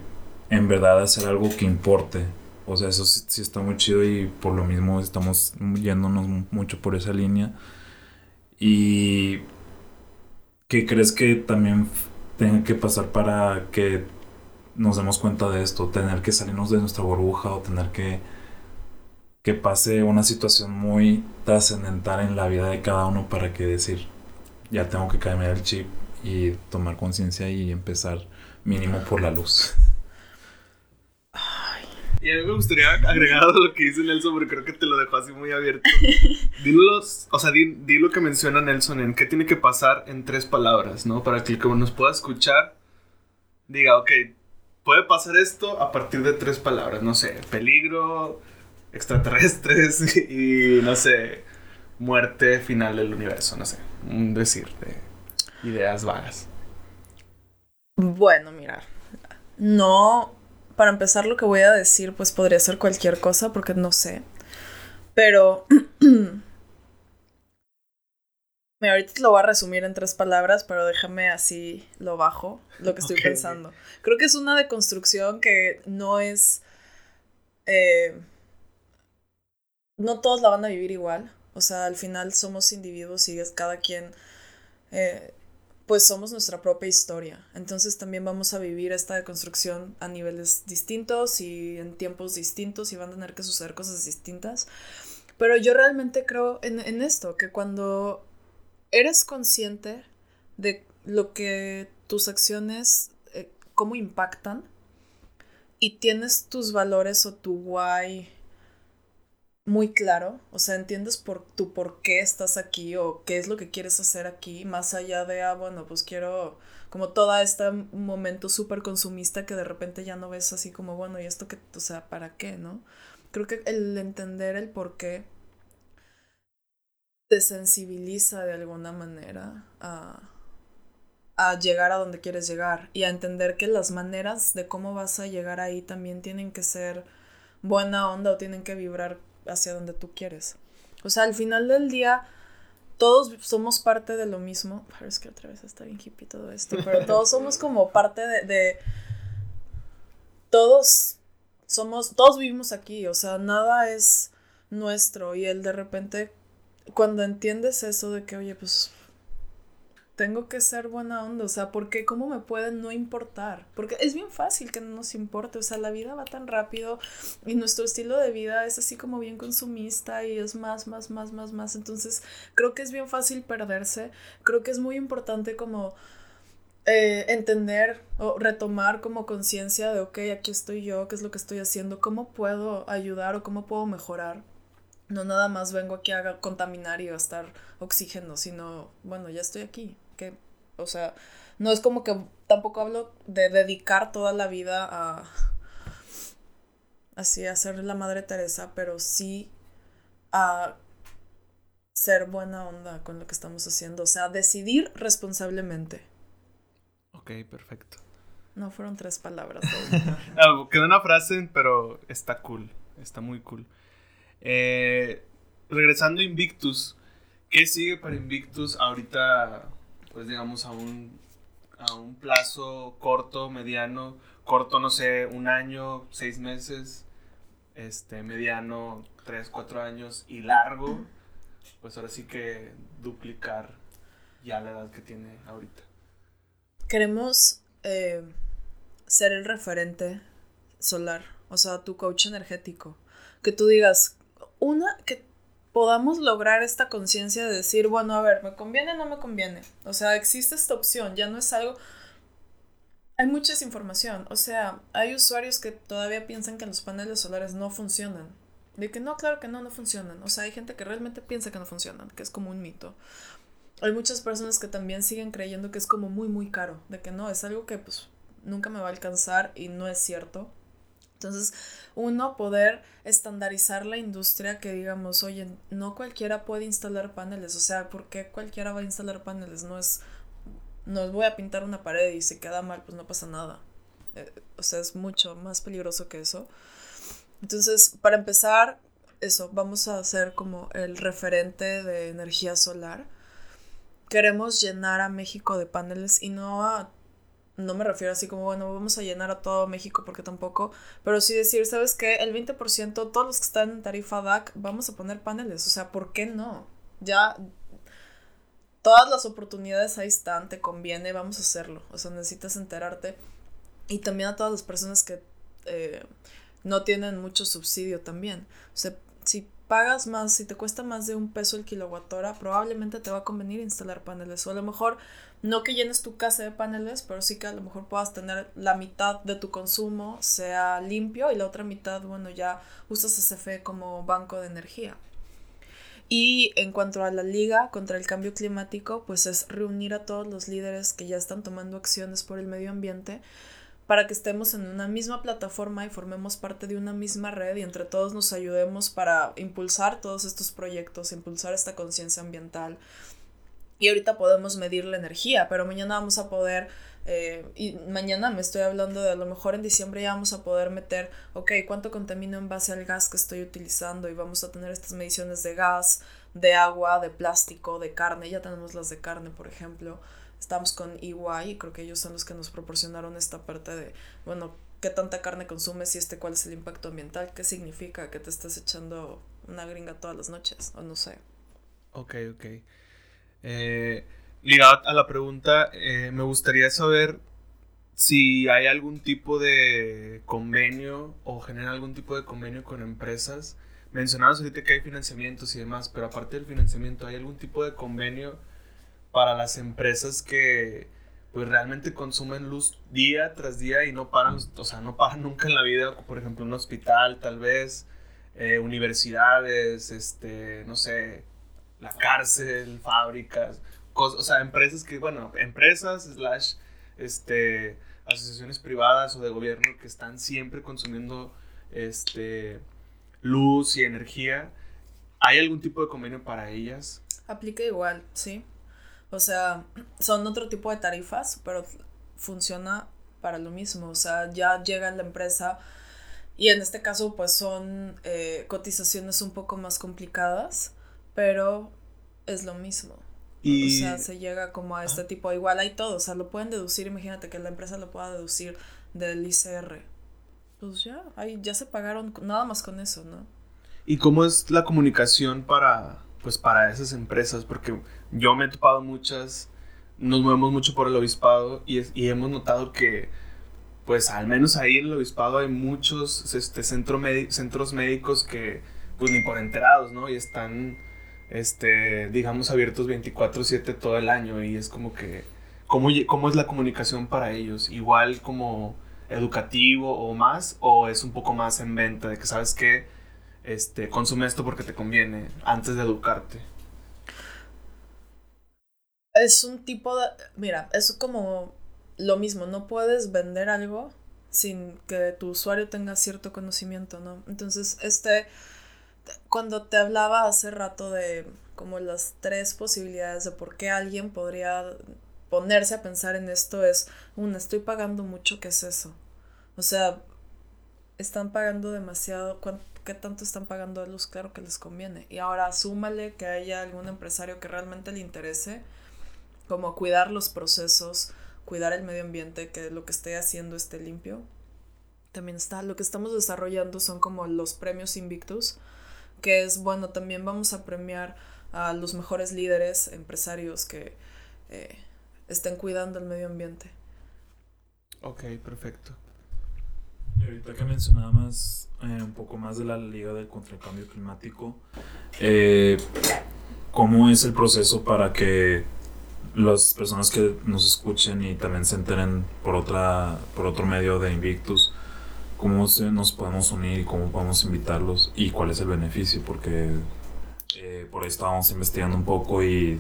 en verdad hacer algo que importe. O sea, eso sí, está muy chido y por lo mismo estamos yéndonos mucho por esa línea. ¿Y qué crees que también tenga que pasar para que nos demos cuenta de esto, tener que salirnos de nuestra burbuja o tener que que pase una situación muy trascendental en la vida de cada uno para que decir, ya tengo que caerme el chip y tomar conciencia y empezar mínimo por la luz. Y a mí me gustaría agregar a lo que dice Nelson, porque creo que te lo dejó así muy abierto. Dilos, o sea, di, di, lo que menciona Nelson en qué tiene que pasar en tres palabras, ¿no? Para que el que nos pueda escuchar diga, ok, puede pasar esto a partir de tres palabras, no sé, peligro, extraterrestres y no sé, muerte final del universo, no sé, un decir de ideas vagas. Bueno, mira, no para empezar lo que voy a decir pues podría ser cualquier cosa porque no sé. Pero... Mira, ahorita te lo voy a resumir en tres palabras, pero déjame así lo bajo, lo que estoy pensando. Creo que es una deconstrucción que no es... eh, no todos la van a vivir igual. O sea, al final somos individuos y es cada quien... eh, pues somos nuestra propia historia. Entonces también vamos a vivir esta deconstrucción a niveles distintos y en tiempos distintos y van a tener que suceder cosas distintas. Pero yo realmente creo en, esto, que cuando eres consciente de lo que tus acciones, eh, cómo impactan, y tienes tus valores o tu why muy claro, o sea, entiendes por tu por qué estás aquí o qué es lo que quieres hacer aquí, más allá de, ah, bueno, pues quiero como todo este momento súper consumista que de repente ya no ves así como, bueno, y esto que, o sea, ¿para qué, no? Creo que el entender el por qué te sensibiliza de alguna manera a, a llegar a donde quieres llegar y a entender que las maneras de cómo vas a llegar ahí también tienen que ser buena onda o tienen que vibrar hacia donde tú quieres. O sea, al final del día, todos somos parte de lo mismo. Pero es que otra vez está bien hippie todo esto. Pero todos somos como parte de. de- todos somos. Todos vivimos aquí. O sea, nada es nuestro. Y el de repente. Cuando entiendes eso de que, oye, pues. Tengo que ser buena onda, o sea, porque cómo me puede no importar? Porque es bien fácil que no nos importe, o sea, la vida va tan rápido y nuestro estilo de vida es así como bien consumista y es más, más, más, más, más. Entonces, creo que es bien fácil perderse. Creo que es muy importante como eh, entender o retomar como conciencia de, ok, aquí estoy yo, qué es lo que estoy haciendo, cómo puedo ayudar o cómo puedo mejorar. No nada más vengo aquí a contaminar y gastar oxígeno, sino, bueno, ya estoy aquí. Que, o sea, no es como que tampoco hablo de dedicar toda la vida a así a ser la madre Teresa, pero sí a ser buena onda con lo que estamos haciendo, o sea, decidir responsablemente. Ok, perfecto. No fueron tres palabras. Ah, quedó una frase, pero está cool. Está muy cool. Eh, regresando a Invictus, ¿qué sigue para Invictus ahorita? Pues digamos a un, a un plazo corto, mediano, corto, no sé, un año, seis meses, este, mediano, tres, cuatro años y largo, pues ahora sí que duplicar ya la edad que tiene ahorita. Queremos eh, ser el referente solar, o sea, tu coach energético. Que tú digas, una, que podamos lograr esta conciencia de decir, bueno, a ver, ¿me conviene o no me conviene? O sea, existe esta opción, ya no es algo... Hay mucha información, o sea, hay usuarios que todavía piensan que los paneles solares no funcionan. De que no, claro que no, no funcionan. O sea, hay gente que realmente piensa que no funcionan, que es como un mito. Hay muchas personas que también siguen creyendo que es como muy, muy caro. De que no, es algo que pues nunca me va a alcanzar y no es cierto. Entonces, uno, poder estandarizar la industria que digamos, oye, no cualquiera puede instalar paneles. O sea, ¿por qué cualquiera va a instalar paneles? No es, no es voy a pintar una pared y se queda mal, pues no pasa nada. Eh, o sea, es mucho más peligroso que eso. Entonces, para empezar, eso, vamos a hacer como el referente de energía solar. Queremos llenar a México de paneles y no a no me refiero así como, bueno, vamos a llenar a todo México porque tampoco, pero sí decir, ¿sabes qué? El 20%, todos los que están en tarifa DAC, vamos a poner paneles, o sea, ¿por qué no? Ya, todas las oportunidades ahí están, te conviene, vamos a hacerlo, o sea, necesitas enterarte. Y también a todas las personas que eh, no tienen mucho subsidio también, o sea, si pagas más, si te cuesta más de un peso el kilowatt hora, probablemente te va a convenir instalar paneles, o a lo mejor no que llenes tu casa de paneles, pero sí que a lo mejor puedas tener la mitad de tu consumo sea limpio y la otra mitad, bueno, ya usas CFE como banco de energía. Y en cuanto a la liga contra el cambio climático, pues es reunir a todos los líderes que ya están tomando acciones por el medio ambiente para que estemos en una misma plataforma y formemos parte de una misma red y entre todos nos ayudemos para impulsar todos estos proyectos, impulsar esta conciencia ambiental, Y ahorita podemos medir la energía, pero mañana vamos a poder eh, y mañana me estoy hablando de a lo mejor en diciembre ya vamos a poder meter, ok, cuánto contamino en base al gas que estoy utilizando y vamos a tener estas mediciones de gas, de agua, de plástico, de carne, ya tenemos las de carne, por ejemplo. Estamos con EY y creo que ellos son los que nos proporcionaron esta parte de, bueno, qué tanta carne consumes y este cuál es el impacto ambiental, qué significa que te estás echando una gringa todas las noches, o no sé. Ok, ok. Eh, ligado a la pregunta, eh, me gustaría saber si hay algún tipo de convenio o genera algún tipo de convenio con empresas. Mencionabas ahorita que hay financiamientos y demás, pero aparte del financiamiento, ¿hay algún tipo de convenio para las empresas que pues realmente consumen luz día tras día y no paran, o sea, no paran nunca en la vida, por ejemplo, un hospital tal vez, eh, universidades, este, no sé, la cárcel, fábricas, o sea, empresas que, bueno, empresas, slash, este, asociaciones privadas o de gobierno que están siempre consumiendo, este, luz y energía. ¿Hay algún tipo de convenio para ellas? Aplica igual, sí. O sea, son otro tipo de tarifas, pero funciona para lo mismo. O sea, ya llega la empresa y en este caso pues son eh, cotizaciones un poco más complicadas, pero es lo mismo. O sea, se llega como a este tipo, igual hay todo, o sea, lo pueden deducir, imagínate que la empresa lo pueda deducir del ICR. Pues ya, ahí ya se pagaron nada más con eso, ¿no? ¿Y cómo es la comunicación para, pues, para esas empresas? Porque yo me he topado muchas, nos movemos mucho por el obispado y, y hemos notado que, pues, al menos ahí en el obispado hay muchos este, centro centros médicos que, pues, ni por enterados, ¿no? Y están este, digamos, abiertos 24/7 todo el año y es como que, ¿cómo, ¿cómo es la comunicación para ellos? Igual como educativo o más, o es un poco más en venta de que sabes que este, consume esto porque te conviene antes de educarte. Es un tipo de, mira, es como lo mismo, no puedes vender algo sin que tu usuario tenga cierto conocimiento, ¿no? Entonces, este cuando te hablaba hace rato de como las tres posibilidades de por qué alguien podría ponerse a pensar en esto es, una, estoy pagando mucho, ¿qué es eso? O sea, están pagando demasiado, ¿qué tanto están pagando de luz? Claro que les conviene. Y ahora súmale que haya algún empresario que realmente le interese, como cuidar los procesos, cuidar el medio ambiente, que lo que esté haciendo esté limpio. También está, lo que estamos desarrollando son como los premios Invictus, que es bueno, también vamos a premiar a los mejores líderes, empresarios que eh, estén cuidando el medio ambiente. Ok, perfecto. Y ahorita que mencionabas eh, un poco más de la Liga del Contra el Cambio Climático, eh, ¿cómo es el proceso para que las personas que nos escuchen y también se enteren por, otra, por otro medio de Invictus cómo nos podemos unir cómo podemos invitarlos y cuál es el beneficio, porque eh, por ahí estábamos investigando un poco y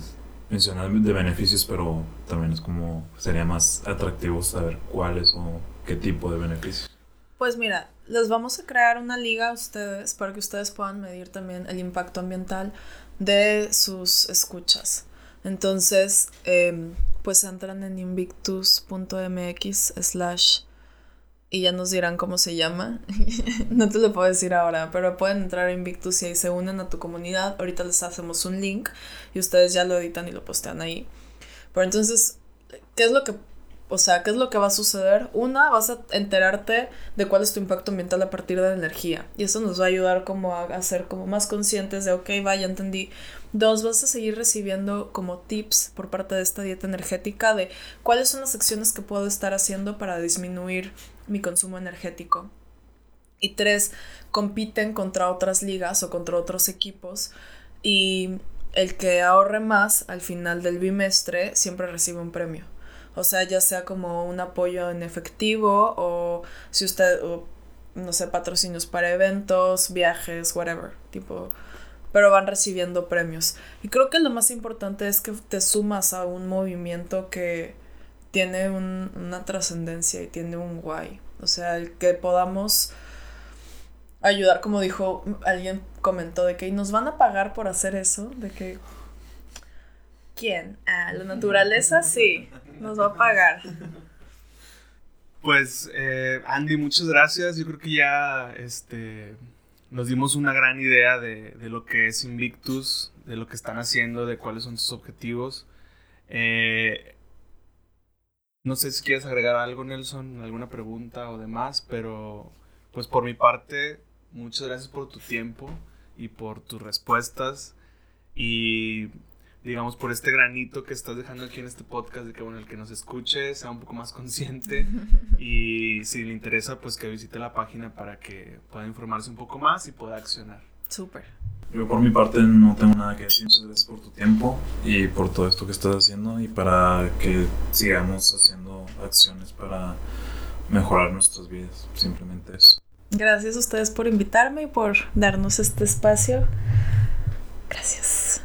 mencionar de beneficios, pero también es como sería más atractivo saber cuáles o qué tipo de beneficios. Pues mira, les vamos a crear una liga a ustedes para que ustedes puedan medir también el impacto ambiental de sus escuchas. Entonces, em, pues entran en invictus.mx slash y ya nos dirán cómo se llama. no te lo puedo decir ahora, pero pueden entrar a Invictus y ahí se unen a tu comunidad. Ahorita les hacemos un link y ustedes ya lo editan y lo postean ahí. Pero entonces, ¿qué es lo que o sea, ¿qué es lo que va a suceder? Una, vas a enterarte de cuál es tu impacto ambiental a partir de la energía. Y eso nos va a ayudar como a, ser como más conscientes de, ok, vaya, entendí. Dos, vas a seguir recibiendo como tips por parte de esta dieta energética de cuáles son las acciones que puedo estar haciendo para disminuir mi consumo energético. Y tres, compiten contra otras ligas o contra otros equipos y el que ahorre más al final del bimestre siempre recibe un premio. O sea, ya sea como un apoyo en efectivo o si usted, no sé, patrocinios para eventos, viajes, whatever, tipo, pero van recibiendo premios. Y creo que lo más importante es que te sumas a un movimiento que tiene una trascendencia y tiene un guay. O sea, el que podamos ayudar, como dijo alguien comentó, de que nos van a pagar por hacer eso, de que ¿Quién? Ah, la naturaleza sí, nos va a pagar. Pues, eh, Andy, muchas gracias. Yo creo que ya este, nos dimos una gran idea de, de, lo que es Invictus, de lo que están haciendo, de cuáles son sus objetivos. Eh, no sé si quieres agregar algo, Nelson, alguna pregunta o demás, pero pues por mi parte, muchas gracias por tu tiempo y por tus respuestas y digamos por este granito que estás dejando aquí en este podcast de que bueno el que nos escuche sea un poco más consciente y si le interesa pues que visite la página para que pueda informarse un poco más y pueda accionar. Súper. Yo por mi parte no tengo nada que decir, muchas gracias por tu tiempo y por todo esto que estás haciendo y para que sigamos haciendo acciones para mejorar nuestras vidas, simplemente eso. Gracias a ustedes por invitarme y por darnos este espacio. Gracias.